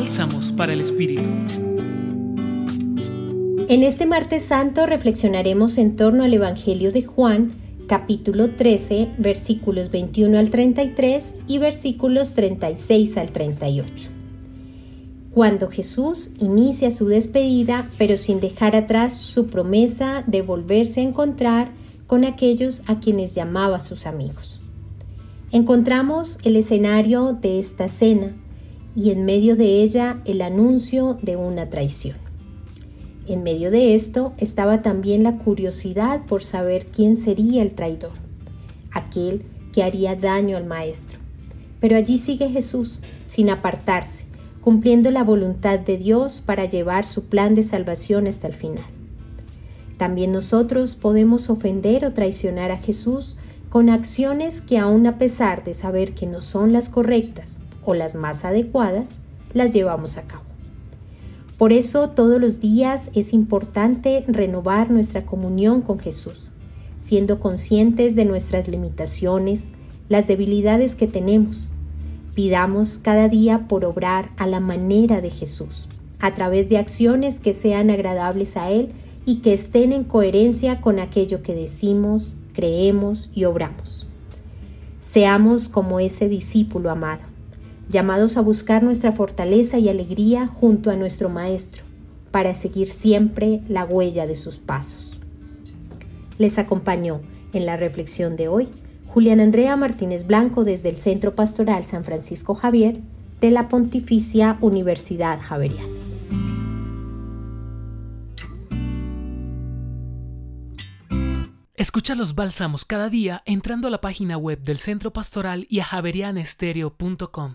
Bálsamos para el Espíritu. En este martes santo reflexionaremos en torno al Evangelio de Juan, capítulo 13, versículos 21 al 33 y versículos 36 al 38. Cuando Jesús inicia su despedida, pero sin dejar atrás su promesa de volverse a encontrar con aquellos a quienes llamaba sus amigos. Encontramos el escenario de esta cena y en medio de ella el anuncio de una traición. En medio de esto estaba también la curiosidad por saber quién sería el traidor, aquel que haría daño al Maestro. Pero allí sigue Jesús, sin apartarse, cumpliendo la voluntad de Dios para llevar su plan de salvación hasta el final. También nosotros podemos ofender o traicionar a Jesús con acciones que aun a pesar de saber que no son las correctas o las más adecuadas, las llevamos a cabo. Por eso todos los días es importante renovar nuestra comunión con Jesús, siendo conscientes de nuestras limitaciones, las debilidades que tenemos. Pidamos cada día por obrar a la manera de Jesús, a través de acciones que sean agradables a Él y que estén en coherencia con aquello que decimos, creemos y obramos. Seamos como ese discípulo amado llamados a buscar nuestra fortaleza y alegría junto a nuestro Maestro, para seguir siempre la huella de sus pasos. Les acompañó en la reflexión de hoy Julián Andrea Martínez Blanco desde el Centro Pastoral San Francisco Javier de la Pontificia Universidad Javeriana. Escucha los bálsamos cada día entrando a la página web del Centro Pastoral y a javerianestereo.com.